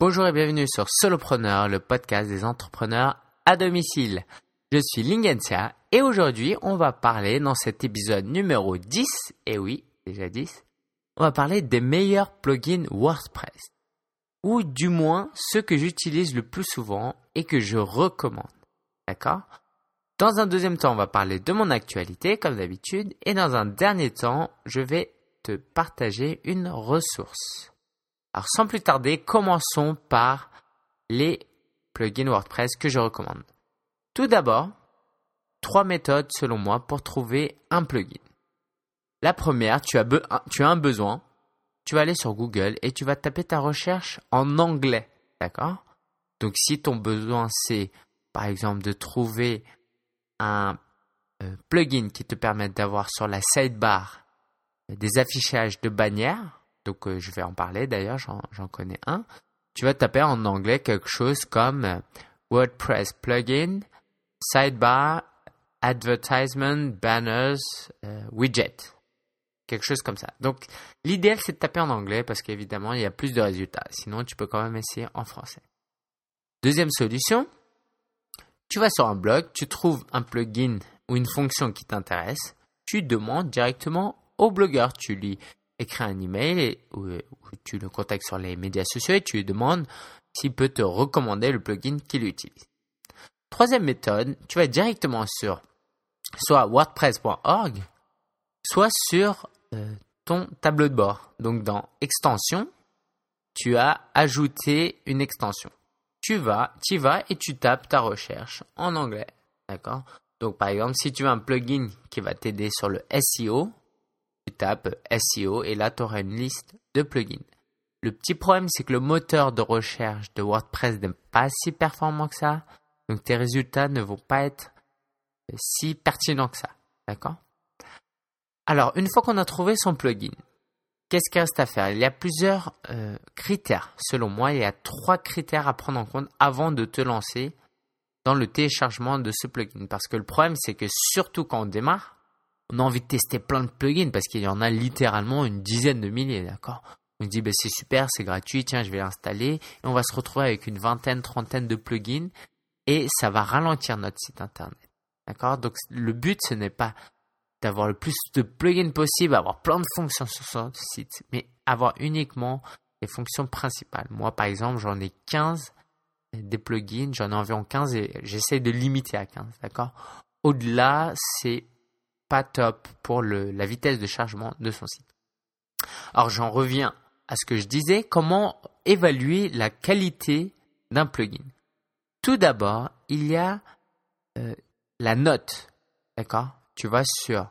Bonjour et bienvenue sur Solopreneur, le podcast des entrepreneurs à domicile. Je suis Lingensia et aujourd'hui on va parler dans cet épisode numéro 10, et oui, déjà 10, on va parler des meilleurs plugins WordPress. Ou du moins ceux que j'utilise le plus souvent et que je recommande. D'accord? Dans un deuxième temps, on va parler de mon actualité comme d'habitude et dans un dernier temps, je vais te partager une ressource. Alors sans plus tarder, commençons par les plugins WordPress que je recommande. Tout d'abord, trois méthodes selon moi pour trouver un plugin. La première, tu as, un besoin, tu vas aller sur Google et tu vas taper ta recherche en anglais. D'accord? Donc si ton besoin c'est par exemple de trouver un euh, plugin qui te permette d'avoir sur la sidebar des affichages de bannières, donc euh, je vais en parler d'ailleurs, j'en connais un. Tu vas taper en anglais quelque chose comme euh, WordPress plugin, sidebar, advertisement, banners, euh, widget. Quelque chose comme ça. Donc l'idéal c'est de taper en anglais parce qu'évidemment il y a plus de résultats. Sinon tu peux quand même essayer en français. Deuxième solution, tu vas sur un blog, tu trouves un plugin ou une fonction qui t'intéresse, tu demandes directement au blogueur, tu lis écris un email ou, tu le contactes sur les médias sociaux et tu lui demandes s'il peut te recommander le plugin qu'il utilise. Troisième méthode, tu vas directement sur soit wordpress.org, soit sur euh, ton tableau de bord. Donc dans extension, tu as ajouté une extension. Tu vas, tu vas et tu tapes ta recherche en anglais. D'accord? Donc par exemple, si tu as un plugin qui va t'aider sur le SEO, tu tapes SEO et là tu auras une liste de plugins. Le petit problème, c'est que le moteur de recherche de WordPress n'est pas si performant que ça. Donc tes résultats ne vont pas être si pertinents que ça. D'accord? Alors, une fois qu'on a trouvé son plugin, qu'est-ce qu'il reste à faire? Il y a plusieurs euh, critères. Selon moi, il y a trois critères à prendre en compte avant de te lancer dans le téléchargement de ce plugin. Parce que le problème, c'est que surtout quand on démarre, on a envie de tester plein de plugins parce qu'il y en a littéralement une dizaine de milliers, d'accord? On dit, ben, c'est super, c'est gratuit, tiens, je vais l'installer. Et on va se retrouver avec une vingtaine, trentaine de plugins et ça va ralentir notre site internet. D'accord? Donc, le but, ce n'est pas d'avoir le plus de plugins possible, avoir plein de fonctions sur son site, mais avoir uniquement les fonctions principales. Moi, par exemple, j'en ai 15 des plugins, j'en ai environ 15 et j'essaie de limiter à 15, d'accord? Au-delà, c'est top pour la vitesse de chargement de son site. Alors j'en reviens à ce que je disais, comment évaluer la qualité d'un plugin. Tout d'abord, il y a euh, la note, d'accord? Tu vas sur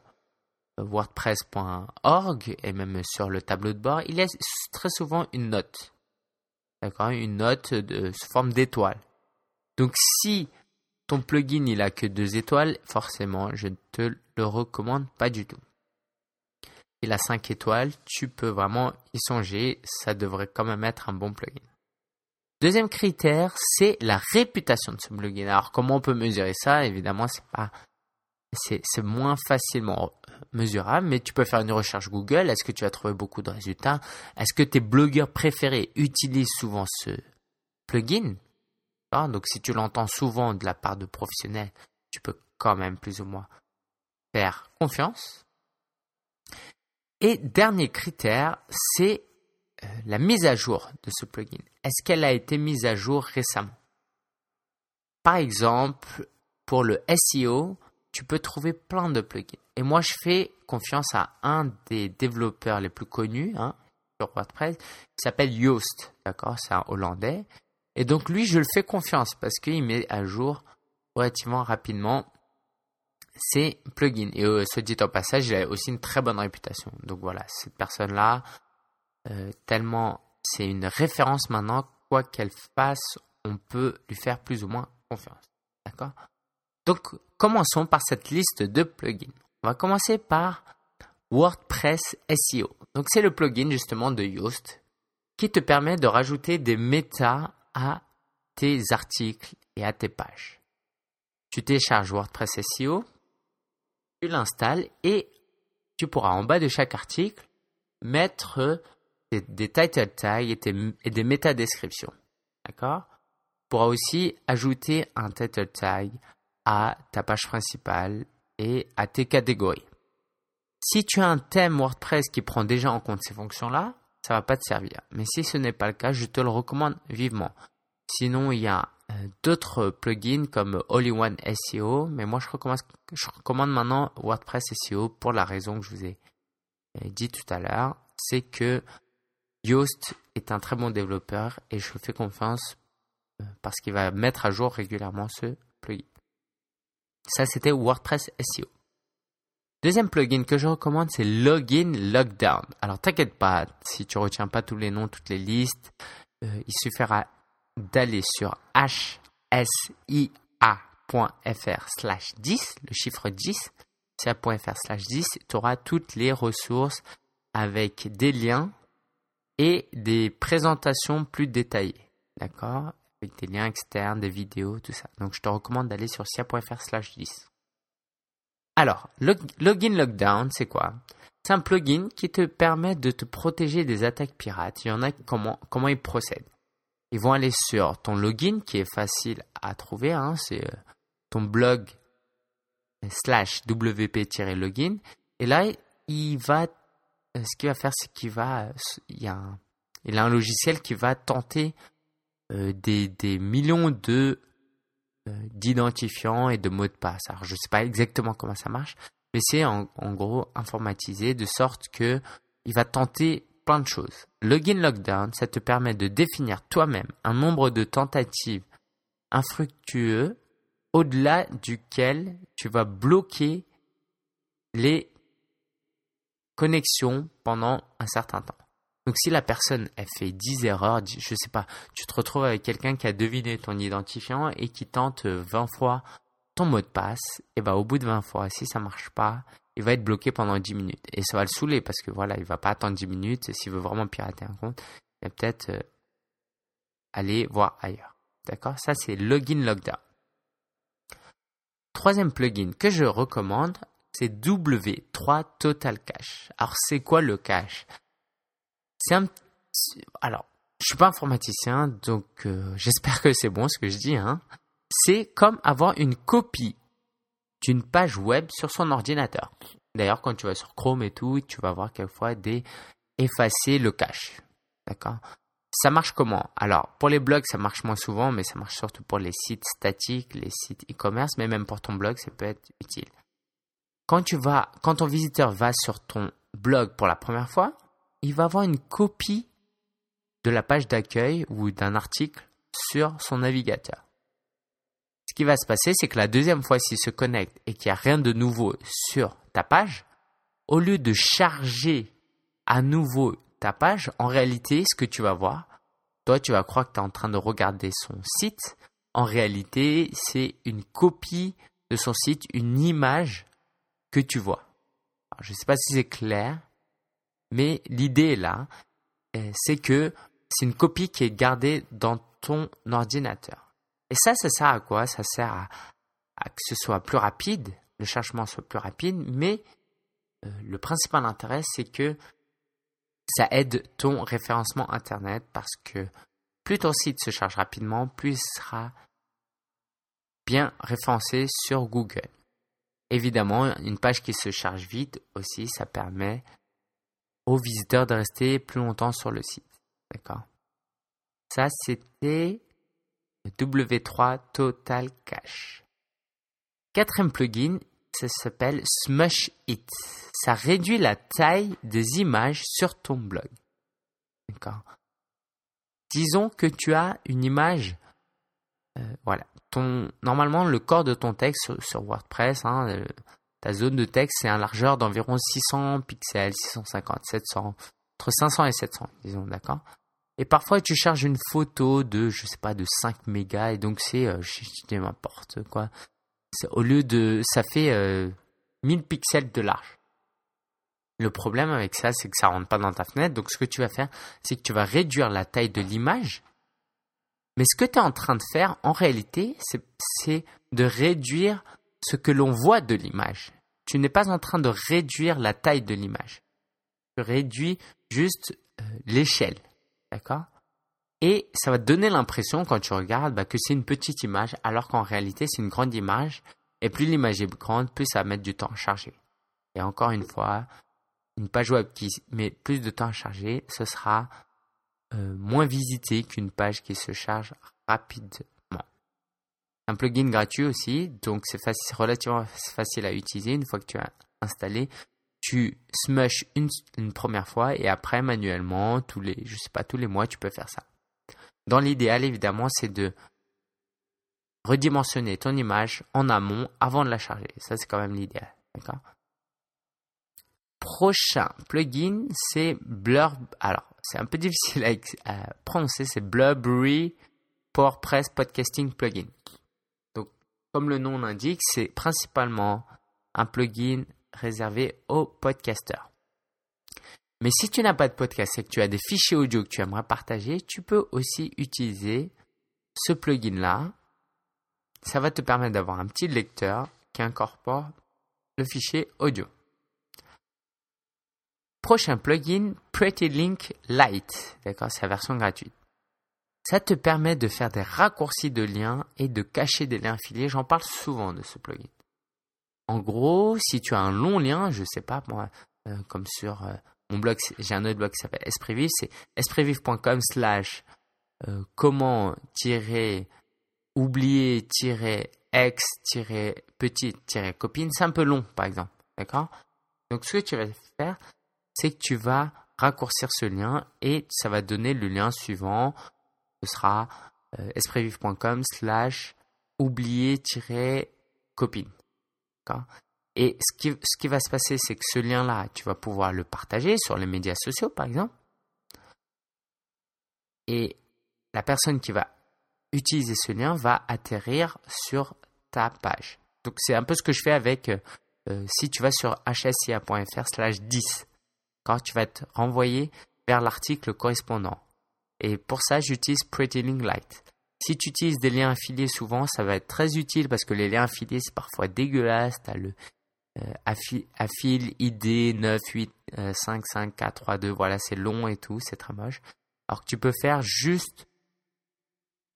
wordpress.org et même sur le tableau de bord, il y a très souvent une note, d'accord? Une note de forme d'étoile. Donc si ton plugin il a que deux étoiles, forcément je ne te le recommande pas du tout. Il a 5 étoiles, tu peux vraiment y songer, ça devrait quand même être un bon plugin. Deuxième critère, c'est la réputation de ce plugin. Alors comment on peut mesurer ça? Évidemment, c'est pas c'est moins facilement mesurable, mais tu peux faire une recherche Google. Est-ce que tu as trouvé beaucoup de résultats? Est-ce que tes blogueurs préférés utilisent souvent ce plugin? Donc si tu l'entends souvent de la part de professionnels, tu peux quand même plus ou moins faire confiance. Et dernier critère, c'est euh, la mise à jour de ce plugin. Est-ce qu'elle a été mise à jour récemment? Par exemple, pour le SEO, tu peux trouver plein de plugins. Et moi, je fais confiance à un des développeurs les plus connus hein, sur WordPress, qui s'appelle Yoast. D'accord? C'est un Hollandais. Et donc, lui, je le fais confiance parce qu'il met à jour relativement rapidement c'est plugin. Et euh, ce dit au passage, il a aussi une très bonne réputation. Donc voilà, cette personne-là, euh, tellement c'est une référence maintenant, quoi qu'elle fasse, on peut lui faire plus ou moins confiance. D'accord? Donc commençons par cette liste de plugins. On va commencer par WordPress SEO. Donc c'est le plugin justement de Yoast qui te permet de rajouter des méta à tes articles et à tes pages. Tu télécharges WordPress SEO, tu l'installes et tu pourras en bas de chaque article mettre des, title tags et, des métadescriptions. D'accord? Tu pourras aussi ajouter un title tag à ta page principale et à tes catégories. Si tu as un thème WordPress qui prend déjà en compte ces fonctions-là, ça va pas te servir. Mais si ce n'est pas le cas, je te le recommande vivement. Sinon, il y a euh, d'autres plugins comme All-in-One SEO, mais moi je recommande, maintenant WordPress SEO pour la raison que je vous ai euh, dit tout à l'heure, c'est que Yoast est un très bon développeur et je fais confiance euh, parce qu'il va mettre à jour régulièrement ce plugin. Ça, c'était WordPress SEO. Deuxième plugin que je recommande, c'est Login Lockdown. Alors, t'inquiète pas, si tu retiens pas tous les noms, toutes les listes, il suffira d'aller sur hsia.fr slash 10, le chiffre 10, sia.fr slash 10, tu auras toutes les ressources avec des liens et des présentations plus détaillées. D'accord? Avec des liens externes, des vidéos, tout ça. Donc je te recommande d'aller sur sia.fr slash 10. Alors, Login Lockdown, c'est quoi? C'est un plugin qui te permet de te protéger des attaques pirates. Il y en a comment, comment ils procèdent ils vont aller sur ton login qui est facile à trouver, hein, c'est euh, ton blog slash wp-login. Et là, il va, euh, ce qu'il va faire, c'est qu'il va, il y a un, il a un logiciel qui va tenter euh, des, millions de d'identifiants et de mots de passe. Alors, je ne sais pas exactement comment ça marche, mais c'est en, en, gros informatisé de sorte que il va tenter plein de choses. Login Lockdown, ça te permet de définir toi-même un nombre de tentatives infructueux au-delà duquel tu vas bloquer les connexions pendant un certain temps. Donc si la personne elle fait 10 erreurs, je sais pas, tu te retrouves avec quelqu'un qui a deviné ton identifiant et qui tente 20 fois ton mot de passe, et bah au bout de 20 fois, si ça marche pas, il va être bloqué pendant 10 minutes. Et ça va le saouler parce que voilà, il va pas attendre 10 minutes. S'il veut vraiment pirater un compte, il va peut-être euh, aller voir ailleurs. D'accord? Ça, c'est Login Lockdown. Troisième plugin que je recommande, c'est W3 Total Cache. Alors, c'est quoi le cache? C'est un... Alors, je suis pas informaticien, donc euh, j'espère que c'est bon ce que je dis. Hein. C'est comme avoir une copie d'une page web sur son ordinateur. D'ailleurs, quand tu vas sur Chrome et tout, tu vas voir quelquefois effacer le cache. D'accord? Ça marche comment? Alors, pour les blogs, ça marche moins souvent, mais ça marche surtout pour les sites statiques, les sites e-commerce, mais même pour ton blog, ça peut être utile. Quand tu vas, quand ton visiteur va sur ton blog pour la première fois, il va avoir une copie de la page d'accueil ou d'un article sur son navigateur. Ce qui va se passer, c'est que la deuxième fois s'il se connecte et qu'il n'y a rien de nouveau sur ta page, au lieu de charger à nouveau ta page, en réalité, ce que tu vas voir, toi, tu vas croire que tu es en train de regarder son site. En réalité, c'est une copie de son site, une image que tu vois. je ne sais pas si c'est clair, mais l'idée là. Euh, c'est que c'est une copie qui est gardée dans ton ordinateur. Et ça, ça sert à quoi? Ça sert à, que ce soit plus rapide, le chargement soit plus rapide, mais euh, le principal intérêt, c'est que ça aide ton référencement Internet parce que plus ton site se charge rapidement, plus il sera bien référencé sur Google. Évidemment, une page qui se charge vite aussi, ça permet aux visiteurs de rester plus longtemps sur le site. D'accord Ça, c'était W3 Total Cache. Quatrième plugin, ça s'appelle Smush It. Ça réduit la taille des images sur ton blog. D'accord. Disons que tu as une image, euh, voilà. Ton, normalement, le corps de ton texte sur, WordPress, hein, ta zone de texte, c'est un largeur d'environ 600 pixels, 650, 700, entre 500 et 700, disons, d'accord? Et parfois, tu charges une photo de, je sais pas, de 5 mégas, et donc c'est, euh, je, dis n'importe quoi. Au lieu de, ça fait 1000 euh, pixels de large. Le problème avec ça, c'est que ça rentre pas dans ta fenêtre. Donc, ce que tu vas faire, c'est que tu vas réduire la taille de l'image. Mais ce que tu es en train de faire, en réalité, c'est de réduire ce que l'on voit de l'image. Tu n'es pas en train de réduire la taille de l'image. Tu réduis juste euh, l'échelle. D'accord? Et ça va te donner l'impression quand tu regardes bah, que c'est une petite image alors qu'en réalité c'est une grande image. Et plus l'image est grande, plus ça va mettre du temps à charger. Et encore une fois, une page web qui met plus de temps à charger, ce sera euh, moins visité qu'une page qui se charge rapidement. Un plugin gratuit aussi, donc c'est relativement facile à utiliser une fois que tu as installé. Tu smush une, une première fois et après manuellement, tous les, je sais pas, tous les mois, tu peux faire ça. Dans l'idéal, évidemment, c'est de redimensionner ton image en amont avant de la charger. Ça, c'est quand même l'idéal. D'accord? Prochain plugin, c'est Blur. Alors, c'est un peu difficile à, prononcer. C'est Blurberry PowerPress Podcasting Plugin. Comme le nom l'indique, c'est principalement un plugin réservé aux podcasters. Mais si tu n'as pas de podcast et que tu as des fichiers audio que tu aimerais partager, tu peux aussi utiliser ce plugin-là. Ça va te permettre d'avoir un petit lecteur qui incorpore le fichier audio. Prochain plugin, Pretty Link Lite. D'accord, c'est la version gratuite. Ça te permet de faire des raccourcis de liens et de cacher des liens affiliés. J'en parle souvent de ce plugin. En gros, si tu as un long lien, je sais pas moi, euh, comme sur euh, mon blog, j'ai un autre blog qui s'appelle Esprit c'est slash euh. C'est un peu long, par exemple. D'accord? Donc, ce que tu vas faire, c'est que tu vas raccourcir ce lien et ça va donner le lien suivant. Ce sera euh, espritvive.com slash oublier copine. D'accord? Et ce qui, va se passer, c'est que ce lien-là, tu vas pouvoir le partager sur les médias sociaux, par exemple. Et la personne qui va utiliser ce lien va atterrir sur ta page. Donc c'est un peu ce que je fais avec, euh, si tu vas sur hsia.fr slash 10, quand tu vas être renvoyé vers l'article correspondant. Et pour ça, j'utilise Pretty Link Lite. Si tu utilises des liens affiliés souvent, ça va être très utile parce que les liens affiliés, c'est parfois dégueulasse. Tu le euh, affile ID 9, 8, 5, 5, 4, 3, 2, voilà, c'est long et tout, c'est très moche. Alors que tu peux faire juste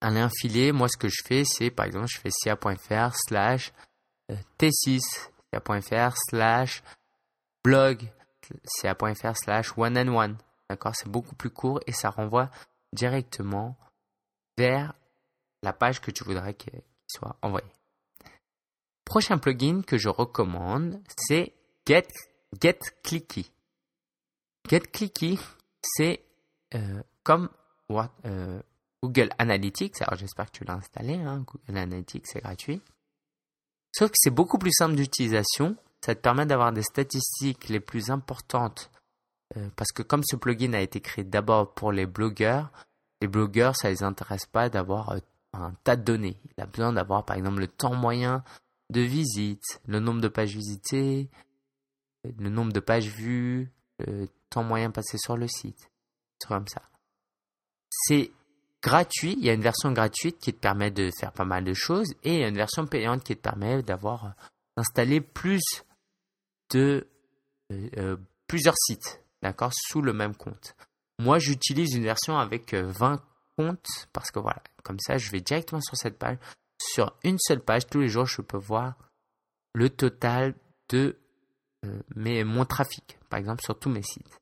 un lien filé. Moi, ce que je fais, c'est par exemple, je fais cia.fr slash euh, t6, cia.fr slash blog, cia.fr slash one and one. D'accord? C'est beaucoup plus court et ça renvoie directement vers la page que tu voudrais qu'il soit envoyé. Prochain plugin que je recommande, c'est Get, Get Clicky. Get Clicky, c'est euh, comme euh, Google Analytics. Alors j'espère que tu l'as installé. Hein. Google Analytics, c'est gratuit. Sauf que c'est beaucoup plus simple d'utilisation. Ça te permet d'avoir des statistiques les plus importantes. Euh, parce que comme ce plugin a été créé d'abord pour les blogueurs, les blogueurs, ça les intéresse pas d'avoir un tas de données. Il a besoin d'avoir par exemple le temps moyen de visites, le nombre de pages visitées, le nombre de pages vues, le temps moyen passé sur le site. C'est comme ça. C'est gratuit, il y a une version gratuite qui te permet de faire pas mal de choses et il y a une version payante qui te permet d'avoir d'installer plus de euh, euh, plusieurs sites, d'accord, sous le même compte. Moi, j'utilise une version avec 20 euh, comptes parce que voilà, comme ça, je vais directement sur cette page, sur une seule page, tous les jours, je peux voir le total de euh, mes, mon trafic, par exemple sur tous mes sites.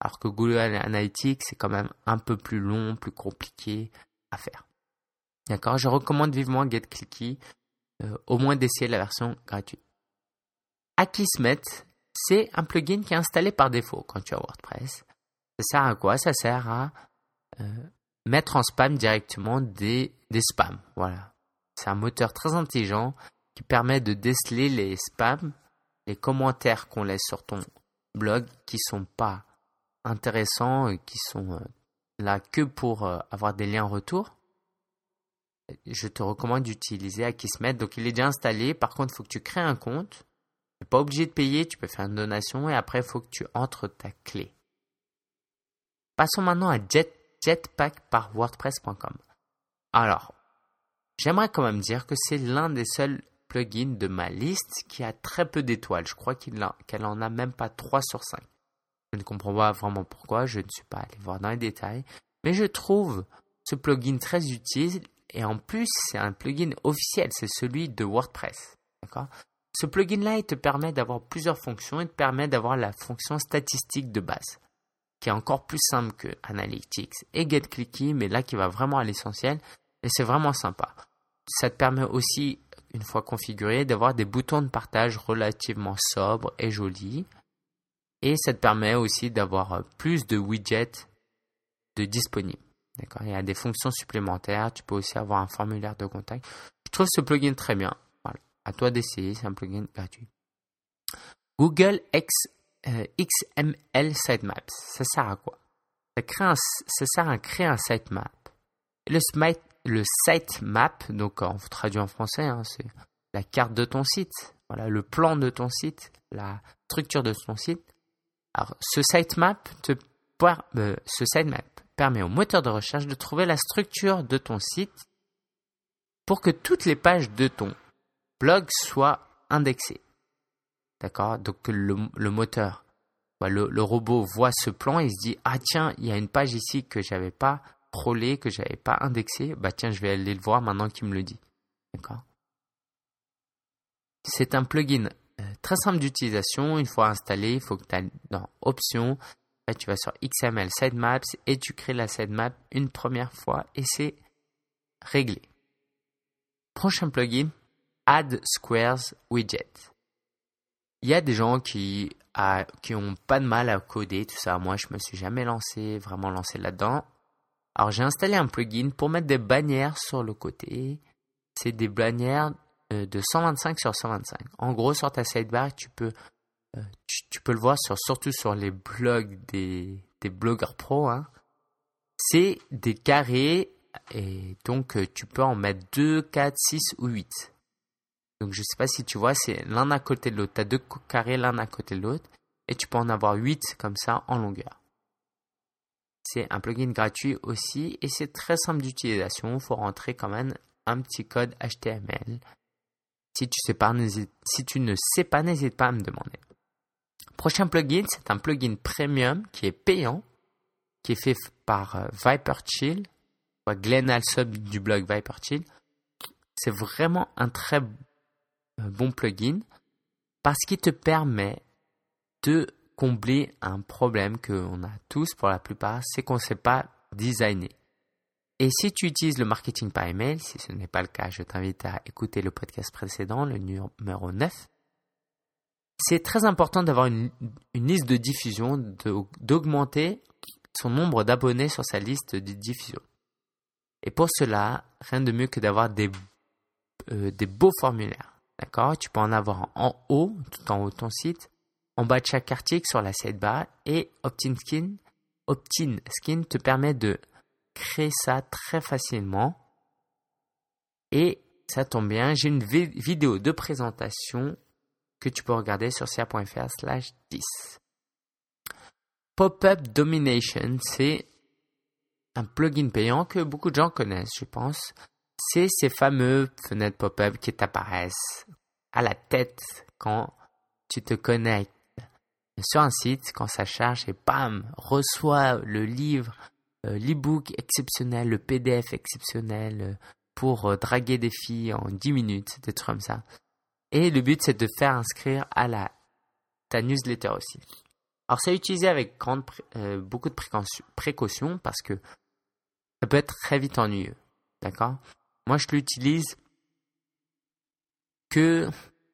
Alors que Google Analytics, c'est quand même un peu plus long, plus compliqué à faire. D'accord Je recommande vivement GetClicky, euh, au moins d'essayer la version gratuite. Akismet, c'est un plugin qui est installé par défaut quand tu as WordPress. Ça sert à quoi Ça sert à euh, mettre en spam directement des, spams. Voilà. C'est un moteur très intelligent qui permet de déceler les spams, les commentaires qu'on laisse sur ton blog qui sont pas intéressants et qui sont euh, là que pour euh, avoir des liens retour. Je te recommande d'utiliser Akismet. Donc il est déjà installé. Par contre, il faut que tu crées un compte. Tu n'es pas obligé de payer. Tu peux faire une donation et après, il faut que tu entres ta clé. Passons maintenant à Jet, Jetpack par WordPress.com. Alors, J'aimerais quand même dire que c'est l'un des seuls plugins de ma liste qui a très peu d'étoiles. Je crois qu'elle en a même pas 3 sur 5. Je ne comprends pas vraiment pourquoi, je ne suis pas allé voir dans les détails, mais je trouve ce plugin très utile et en plus c'est un plugin officiel, c'est celui de WordPress. D'accord? Ce plugin-là, il te permet d'avoir plusieurs fonctions. Il te permet d'avoir la fonction statistique de base, qui est encore plus simple que Analytics et GetClicky, mais là qui va vraiment à l'essentiel et c'est vraiment sympa. Ça te permet aussi, une fois configuré, d'avoir des boutons de partage relativement sobres et jolis. Et ça te permet aussi d'avoir plus de widgets de disponibles. D'accord? Il y a des fonctions supplémentaires. Tu peux aussi avoir un formulaire de contact. Je trouve ce plugin très bien. À toi d'essayer. C'est un plugin gratuit. Google X, euh, XML Sitemaps. Ça sert à quoi? Ça, crée un, ça sert à créer un sitemap. Le, le sitemap, donc on traduit en français, hein, c'est la carte de ton site. Voilà, le plan de ton site, la structure de ton site. Alors, ce sitemap te, euh, ce sitemap permet au moteur de recherche de trouver la structure de ton site pour que toutes les pages de ton blog soient indexées. D'accord? Donc le, moteur, le, le, robot voit ce plan et se dit Ah tiens, il y a une page ici que j'avais pas prolé, que j'avais pas indexé. Bah tiens, je vais aller le voir maintenant qu'il me le dit. D'accord? C'est un plugin euh, très simple d'utilisation. Une fois installé, il faut que tu ailles dans Options, tu vas sur XML Sitemaps et tu crées la sitemap une première fois et c'est réglé. Prochain plugin, Add Squares Widget. Il y a des gens qui, qui ont pas de mal à coder, tout ça. Moi, je me suis jamais lancé, vraiment lancé là-dedans. Alors, j'ai installé un plugin pour mettre des bannières sur le côté. C'est des bannières euh, de 125 sur 125. En gros, sur ta sidebar, tu peux euh, tu, peux le voir sur, surtout sur les blogs des, des blogueurs pro. Hein. C'est des carrés et donc euh, tu peux en mettre 2, 4, 6 ou 8. Donc je sais pas si tu vois, c'est l'un à côté de l'autre. Tu as deux carrés l'un à côté de l'autre et tu peux en avoir 8 comme ça en longueur. C'est un plugin gratuit aussi et c'est très simple d'utilisation. Il faut rentrer quand même un petit code HTML. Si tu, sais pas, si tu ne sais pas, n'hésite pas à me demander. Prochain plugin, c'est un plugin premium qui est payant, qui est fait par euh, ViperChill, Glenn Alsop du blog ViperChill. C'est vraiment un très bon plugin parce qu'il te permet de combler un problème qu'on a tous pour la plupart, c'est qu'on ne sait pas designer. Et si tu utilises le marketing par email, si ce n'est pas le cas, je t'invite à écouter le podcast précédent, le numéro 9, c'est très important d'avoir une, liste de diffusion, d'augmenter son nombre d'abonnés sur sa liste de diffusion. Et pour cela, rien de mieux que d'avoir des, euh, des beaux formulaires. D'accord? Tu peux en avoir en haut, tout en haut de ton site, en bas de chaque article sur la sidebar et Opt-in Skin. Opt-in Skin te permet de créer ça très facilement. Et ça tombe bien, j'ai une vidéo de présentation que tu peux regarder sur cia.fr slash 10. Pop-up Domination, c'est un plugin payant que beaucoup de gens connaissent, je pense. C'est ces fameux fenêtres pop-up qui t'apparaissent à la tête quand tu te connectes sur un site, quand ça charge et bam, reçoit le livre, euh, l'e-book exceptionnel, le PDF exceptionnel euh, pour euh, draguer des filles en 10 minutes, des trucs comme ça. Et le but, c'est de faire inscrire à la, ta newsletter aussi. Alors, c'est utilisé avec euh, beaucoup de précautions parce que ça peut être très vite ennuyeux. D'accord? Moi, je l'utilise que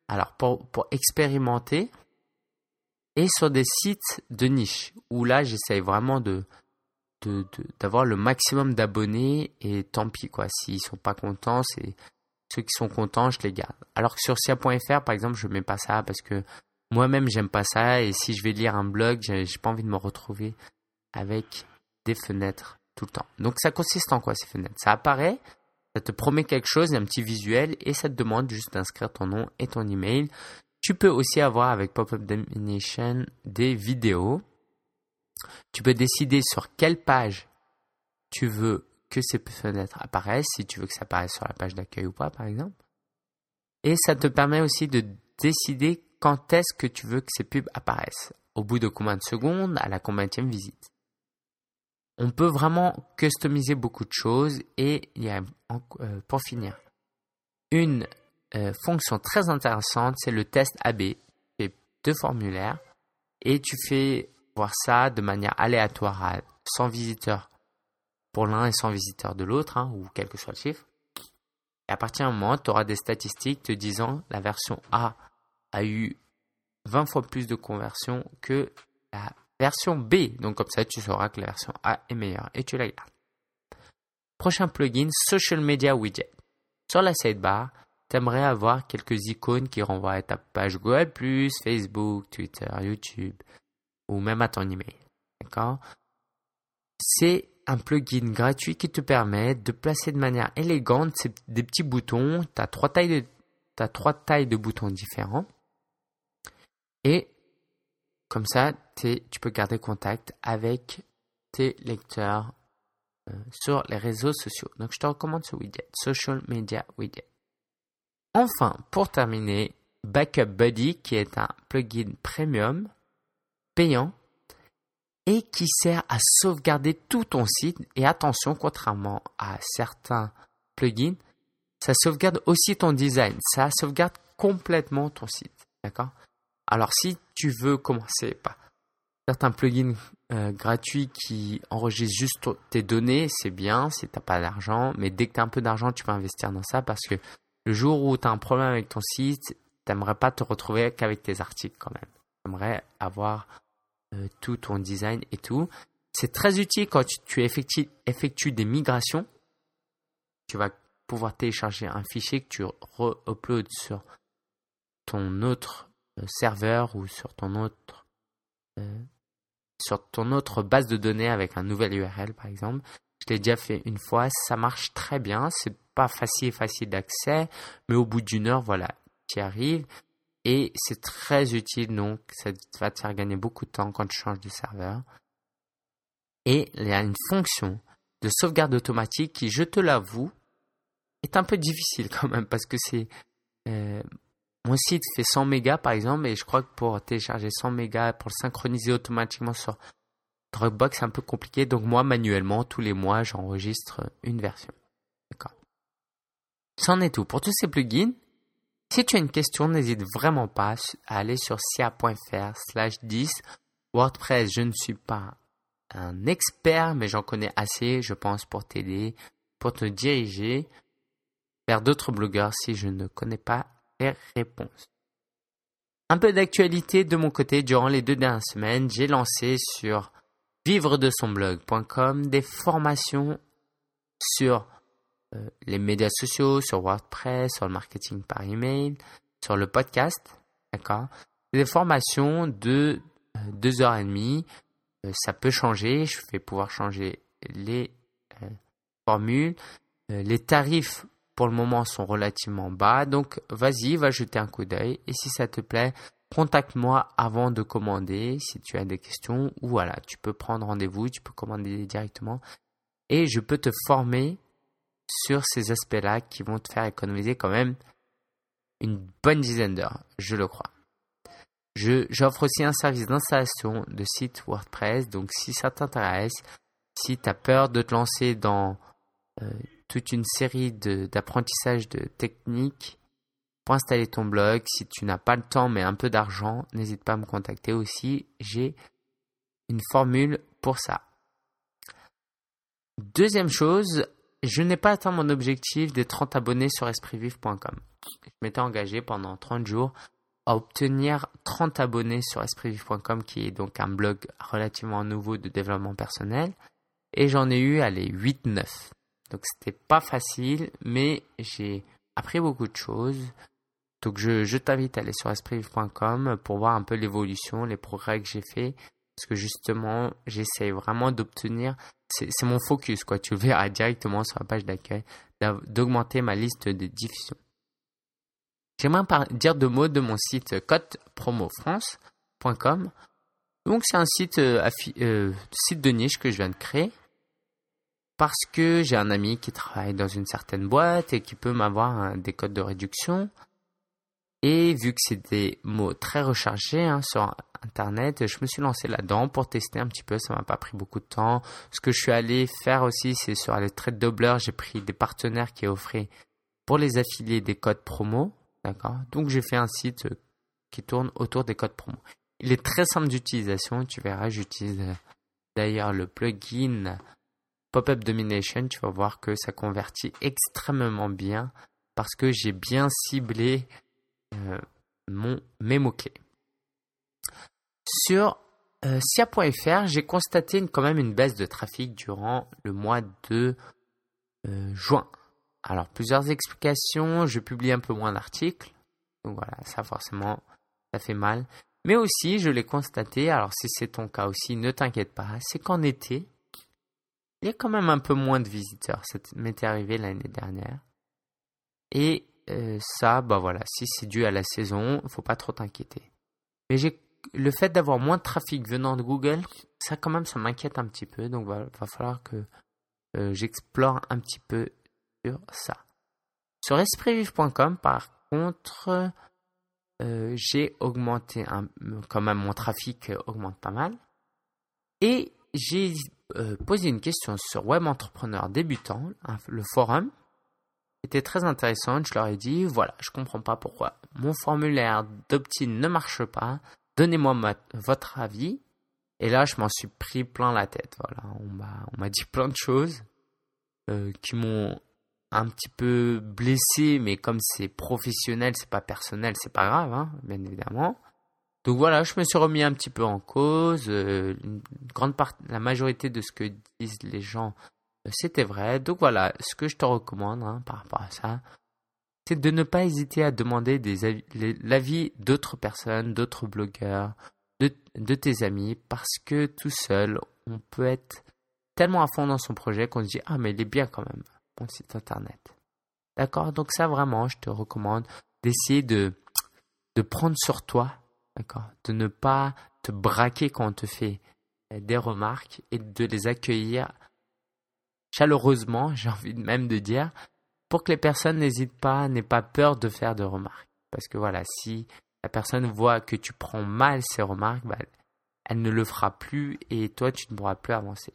alors pour, pour expérimenter et sur des sites de niche où là, j'essaye vraiment de d'avoir le maximum d'abonnés et tant pis quoi s'ils sont pas contents c'est ceux qui sont contents, je les garde. Alors que sur sia.fr, par exemple, je mets pas ça parce que moi-même, j'aime pas ça. Et si je vais lire un blog, j'ai pas envie de me retrouver avec des fenêtres tout le temps. Donc, ça consiste en quoi ces fenêtres? Ça apparaît, ça te promet quelque chose, un petit visuel, et ça te demande juste d'inscrire ton nom et ton email. Tu peux aussi avoir avec Pop-up Domination des vidéos. Tu peux décider sur quelle page tu veux que ces fenêtres apparaissent, si tu veux que ça apparaisse sur la page d'accueil ou pas, par exemple. Et ça te permet aussi de décider quand est-ce que tu veux que ces pubs apparaissent. Au bout de combien de secondes, à la combienième visite. On peut vraiment customiser beaucoup de choses et euh, pour finir, une euh, fonction très intéressante, c'est le test AB. Tu fais deux formulaires et tu fais voir ça de manière aléatoire à 100 visiteurs pour l'un et 100 visiteurs de l'autre, hein, ou quel que soit le chiffre. Et à partir d'un moment, tu auras des statistiques te disant la version A a eu 20 fois plus de conversions que la version B. Donc comme ça, tu sauras que la version A est meilleure et tu la gardes. Prochain plugin, Social Media Widget. Sur la sidebar, tu aimerais avoir quelques icônes qui renvoient à ta page Google+, Facebook, Twitter, YouTube, ou même à ton email. C'est un plugin gratuit qui te permet de placer de manière élégante des petits boutons. Tu as trois tailles de, trois tailles de boutons différents. Et comme ça, tu peux garder contact avec tes lecteurs euh, sur les réseaux sociaux. Donc, je te recommande ce widget, Social Media Widget. Enfin, pour terminer, Backup Buddy, qui est un plugin premium payant et qui sert à sauvegarder tout ton site. Et attention, contrairement à certains plugins, ça sauvegarde aussi ton design. Ça sauvegarde complètement ton site. D'accord? Alors, si tu veux commencer par certains plugins euh, gratuits qui enregistrent juste tes données, c'est bien si tu n'as pas d'argent. Mais dès que tu as un peu d'argent, tu peux investir dans ça parce que le jour où tu as un problème avec ton site, tu n'aimerais pas te retrouver qu'avec tes articles quand même. Tu aimerais avoir euh, tout ton design et tout. C'est très utile quand tu, effectues, des migrations. Tu vas pouvoir télécharger un fichier que tu re-uploads sur ton autre serveur ou sur ton autre euh, sur ton autre base de données avec un nouvel URL par exemple. Je l'ai déjà fait une fois, ça marche très bien, c'est pas facile facile d'accès, mais au bout d'une heure, voilà, tu y arrives. Et c'est très utile, donc ça va te faire gagner beaucoup de temps quand tu changes de serveur. Et il y a une fonction de sauvegarde automatique qui, je te l'avoue, est un peu difficile quand même parce que c'est... Euh, mon site fait 100 mégas par exemple et je crois que pour télécharger 100 mégas, pour le synchroniser automatiquement sur Dropbox, c'est un peu compliqué. Donc moi, manuellement, tous les mois, j'enregistre une version. D'accord. C'en est tout pour tous ces plugins. Si tu as une question, n'hésite vraiment pas à aller sur sia.fr slash 10 WordPress. Je ne suis pas un expert, mais j'en connais assez, je pense, pour t'aider, pour te diriger vers d'autres blogueurs si je ne connais pas les réponses. Un peu d'actualité de mon côté, durant les deux dernières semaines, j'ai lancé sur vivre de son blog.com des formations sur euh, les médias sociaux, sur WordPress, sur le marketing par email, sur le podcast. D'accord? Des formations de euh, deux heures et demie. Euh, ça peut changer. Je vais pouvoir changer les formules. les tarifs pour le moment sont relativement bas. Donc vas-y, va jeter un coup d'œil. Et si ça te plaît, contacte-moi avant de commander si tu as des questions. Ou voilà, tu peux prendre rendez-vous, tu peux commander directement. Et je peux te former sur ces aspects-là qui vont te faire économiser quand même une bonne dizaine d'heures, je le crois. J'offre aussi un service d'installation de site WordPress, donc si ça t'intéresse, si tu as peur de te lancer dans euh, toute une série d'apprentissage de, techniques pour installer ton blog, si tu n'as pas le temps mais un peu d'argent, n'hésite pas à me contacter aussi, j'ai une formule pour ça. Deuxième chose, je n'ai pas atteint mon objectif des 30 abonnés sur espritvive.com. Je m'étais engagé pendant 30 jours à obtenir 30 abonnés sur espritvive.com qui est donc un blog relativement nouveau de développement personnel et j'en ai eu allez 8 9. Donc c'était pas facile mais j'ai appris beaucoup de choses. Donc je, je t'invite à aller sur espritvive.com pour voir un peu l'évolution, les progrès que j'ai fait parce que justement, j'essaie vraiment d'obtenir c'est mon focus, quoi. Tu le verras directement sur la page d'accueil, d'augmenter ma liste de diffusion. J'aimerais dire deux mots de mon site codepromofrance.com. Donc, c'est un euh, euh, site de niche que je viens de créer parce que j'ai un ami qui travaille dans une certaine boîte et qui peut m'avoir des codes de réduction. Et vu que c'est des mots très rechargés hein, sur internet. Je me suis lancé là-dedans pour tester un petit peu. Ça m'a pas pris beaucoup de temps. Ce que je suis allé faire aussi, c'est sur les traits de Doubler, j'ai pris des partenaires qui offraient pour les affiliés des codes promo. D'accord? Donc j'ai fait un site qui tourne autour des codes promo. Il est très simple d'utilisation. Tu verras, j'utilise d'ailleurs le plugin Pop-up Domination. Tu vas voir que ça convertit extrêmement bien parce que j'ai bien ciblé euh, mes mots-clés. Sur euh, Sia.fr, j'ai constaté quand même une baisse de trafic durant le mois de euh, juin. Alors, plusieurs explications. Je publie un peu moins d'articles. Donc voilà, ça forcément, ça fait mal. Mais aussi, je l'ai constaté, alors si c'est ton cas aussi, ne t'inquiète pas, c'est qu'en été, il y a quand même un peu moins de visiteurs. Ça m'était arrivé l'année dernière. Et euh, ça, bah voilà, si c'est dû à la saison, faut pas trop t'inquiéter. Mais le fait d'avoir moins de trafic venant de Google, ça quand même, ça m'inquiète un petit peu. Donc voilà, va falloir que euh, j'explore un petit peu sur ça. Sur espritvive.com, par contre, euh, j'ai augmenté quand même mon trafic augmente pas mal. Et j'ai posé une question sur Web Entrepreneur débutant, le forum, était très intéressante. Je leur ai dit, voilà, je comprends pas pourquoi mon formulaire d'opt-in ne marche pas. Donnez-moi votre avis. Et là, je m'en suis pris plein la tête. Voilà, on m'a dit plein de choses euh, qui m'ont un petit peu blessé, mais comme c'est professionnel, c'est pas personnel, c'est pas grave, hein, bien évidemment. Donc voilà, je me suis remis un petit peu en cause. Euh, grande la majorité de ce que disent les gens c'était vrai. Donc voilà, ce que je te recommande hein, par rapport à ça, c'est de ne pas hésiter à demander l'avis d'autres personnes, d'autres blogueurs, de, tes amis, parce que tout seul, on peut être tellement à fond dans son projet qu'on se dit ah mais il est bien quand même mon site internet. D'accord? Donc ça vraiment, je te recommande d'essayer de prendre sur toi, De ne pas te braquer quand on te fait des remarques et de les accueillir chaleureusement, j'ai envie même de dire, pour que les personnes n'hésitent pas, n'aient pas peur de faire de remarques. Parce que voilà, si la personne voit que tu prends mal ces remarques, bah, elle ne le fera plus et toi, tu ne pourras plus avancer.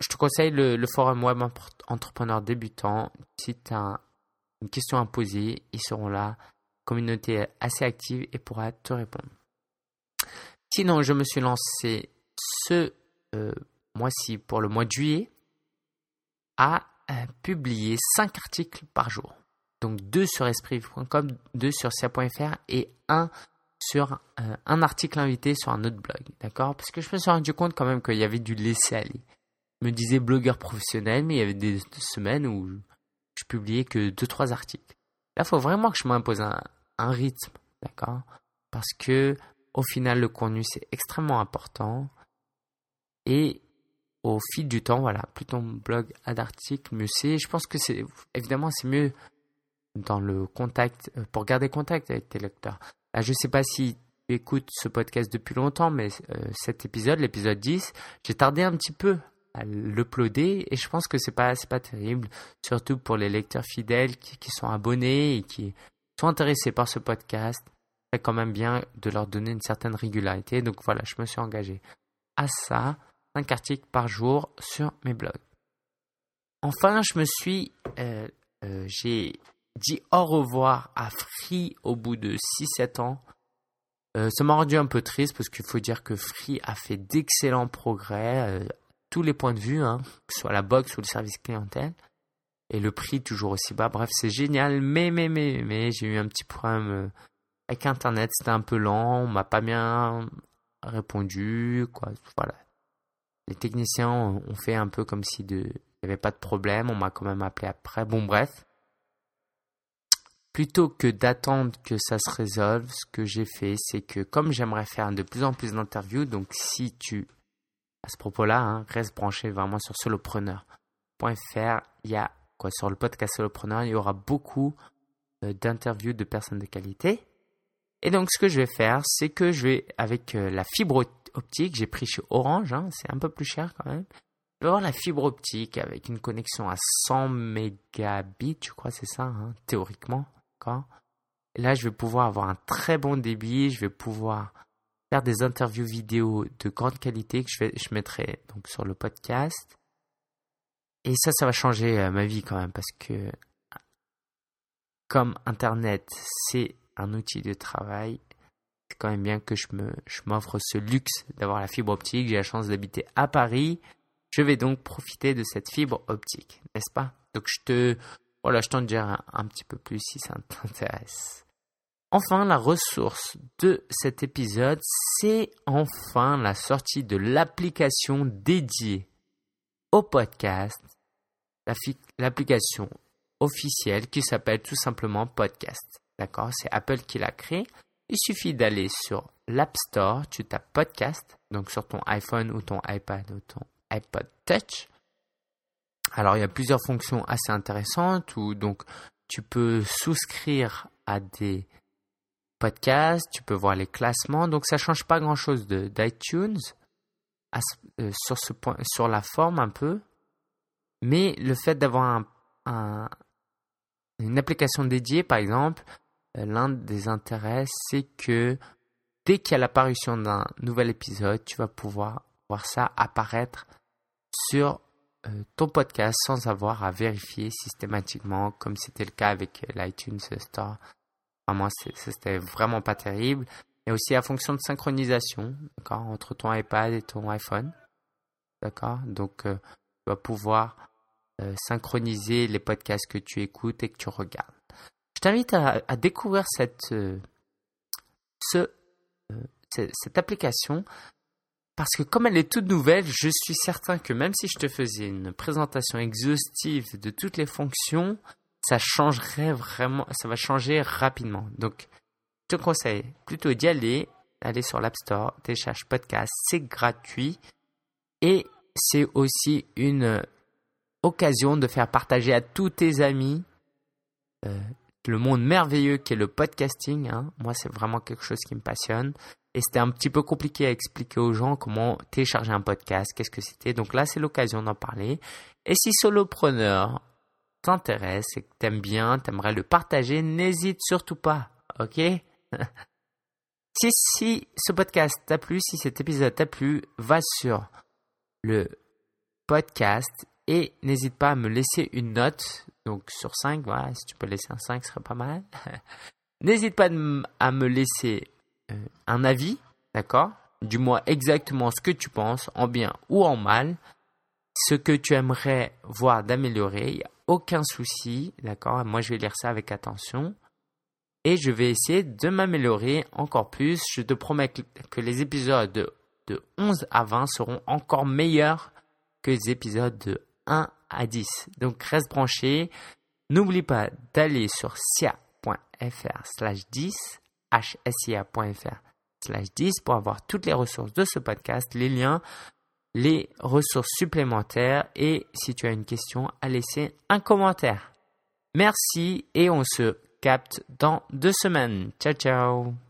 Je te conseille le, forum web entrepreneur débutant. Si tu as une question à poser, ils seront là. Communauté assez active et pourra te répondre. Sinon, je me suis lancé ce euh, moi-ci, pour le mois de juillet, à euh, publier 5 articles par jour. Donc 2 sur esprit.com, 2 sur sia.fr et 1 sur euh, un article invité sur un autre blog. D'accord? Parce que je me suis rendu compte quand même qu'il y avait du laisser aller. Je me disais blogueur professionnel, mais il y avait des semaines où je publiais que 2-3 articles. Là, faut vraiment que je m'impose un, un rythme. D'accord? Parce que au final, le contenu, c'est extrêmement important. Et au fil du temps, voilà, plus ton blog a d'articles, mieux c'est. Je pense que c'est évidemment c'est mieux dans le contact euh, pour garder contact avec tes lecteurs. Là, je sais pas si tu écoutes ce podcast depuis longtemps, mais euh, cet épisode, l'épisode 10, j'ai tardé un petit peu à l'uploader et je pense que c'est pas c'est pas terrible, surtout pour les lecteurs fidèles qui, qui sont abonnés et qui sont intéressés par ce podcast. C'est quand même bien de leur donner une certaine régularité. Donc voilà, je me suis engagé à ça. 5 articles par jour sur mes blogs. Enfin, je me suis, euh, euh, j'ai dit au revoir à Free au bout de 6-7 ans. Euh, ça m'a rendu un peu triste parce qu'il faut dire que Free a fait d'excellents progrès, tous les points de vue, hein, que ce soit la box ou le service clientèle. Et le prix toujours aussi bas. Bref, c'est génial. Mais, mais, mais, mais, j'ai eu un petit problème avec Internet. C'était un peu lent. On m'a pas bien répondu. Voilà les techniciens ont fait un peu comme si il n'y avait pas de problème. On m'a quand même appelé après. Bon, bref. Plutôt que d'attendre que ça se résolve, ce que j'ai fait, c'est que comme j'aimerais faire de plus en plus d'interviews, donc si tu, à ce propos-là, hein, reste branché vraiment sur solopreneur.fr, il y a quoi sur le podcast Solopreneur, il y aura beaucoup euh, d'interviews de personnes de qualité. Et donc, ce que je vais faire, c'est que je vais, avec euh, la fibre optique, j'ai pris chez Orange, hein, c'est un peu plus cher quand même. Je vais avoir la fibre optique avec une connexion à 100 mégabits, je crois, c'est ça, hein, théoriquement. Là, je vais pouvoir avoir un très bon débit. Je vais pouvoir faire des interviews vidéo de grande qualité que je, vais, je mettrai donc sur le podcast. Et ça, ça va changer euh, ma vie quand même parce que comme Internet, c'est un outil de travail, c'est quand même bien que je me, je m'offre ce luxe d'avoir la fibre optique. J'ai la chance d'habiter à Paris. Je vais donc profiter de cette fibre optique, n'est-ce pas? Donc je te, voilà, je t'en dirai un petit peu plus si ça t'intéresse. Enfin, la ressource de cet épisode, c'est enfin la sortie de l'application dédiée au podcast, l'application officielle qui s'appelle tout simplement Podcast. D'accord? C'est Apple qui l'a créée. Il suffit d'aller sur l'App Store, tu tapes Podcast, donc sur ton iPhone ou ton iPad ou ton iPod Touch. Alors il y a plusieurs fonctions assez intéressantes où donc tu peux souscrire à des podcasts, tu peux voir les classements, donc ça change pas grand chose d'iTunes euh, sur ce point, sur la forme un peu, mais le fait d'avoir un, une application dédiée, par exemple, euh, l'un des intérêts, c'est que dès qu'il y a l'apparition d'un nouvel épisode, tu vas pouvoir voir ça apparaître sur euh, ton podcast sans avoir à vérifier systématiquement, comme c'était le cas avec l'iTunes Store. Vraiment, c'était vraiment pas terrible. Et aussi la fonction de synchronisation, d'accord, entre ton iPad et ton iPhone, d'accord. Donc, euh, tu vas pouvoir synchroniser les podcasts que tu écoutes et que tu regardes. Je t'invite à, découvrir euh, euh, cette application parce que comme elle est toute nouvelle, je suis certain que même si je te faisais une présentation exhaustive de toutes les fonctions, ça changerait vraiment, ça va changer rapidement. Donc, je te conseille plutôt d'y aller, aller sur l'App Store, télécharge podcast, c'est gratuit et c'est aussi une occasion de faire partager à tous tes amis euh, le monde merveilleux qui est le podcasting. Hein. Moi, c'est vraiment quelque chose qui me passionne. Et c'était un petit peu compliqué à expliquer aux gens comment télécharger un podcast, qu'est-ce que c'était. Donc là, c'est l'occasion d'en parler. Et si Solopreneur t'intéresse et que t'aimes bien, t'aimerais le partager, n'hésite surtout pas. Ok? Si, si ce podcast t'a plu, si cet épisode t'a plu, va sur le podcast et n'hésite pas à me laisser une note. Donc sur 5, voilà, si tu peux laisser un 5, ce serait pas mal. n'hésite pas à me laisser euh, un avis, d'accord? Dis-moi exactement ce que tu penses, en bien ou en mal. Ce que tu aimerais voir d'améliorer, aucun souci, d'accord? Moi, je vais lire ça avec attention. Et je vais essayer de m'améliorer encore plus. Je te promets que les épisodes de, de 11 à 20 seront encore meilleurs que les épisodes de 1 à 10. Donc reste branché. N'oublie pas d'aller sur sia.fr slash 10, hsia.fr slash 10 pour avoir toutes les ressources de ce podcast, les liens, les ressources supplémentaires et si tu as une question, à laisser un commentaire. Merci et on se capte dans deux semaines. Ciao ciao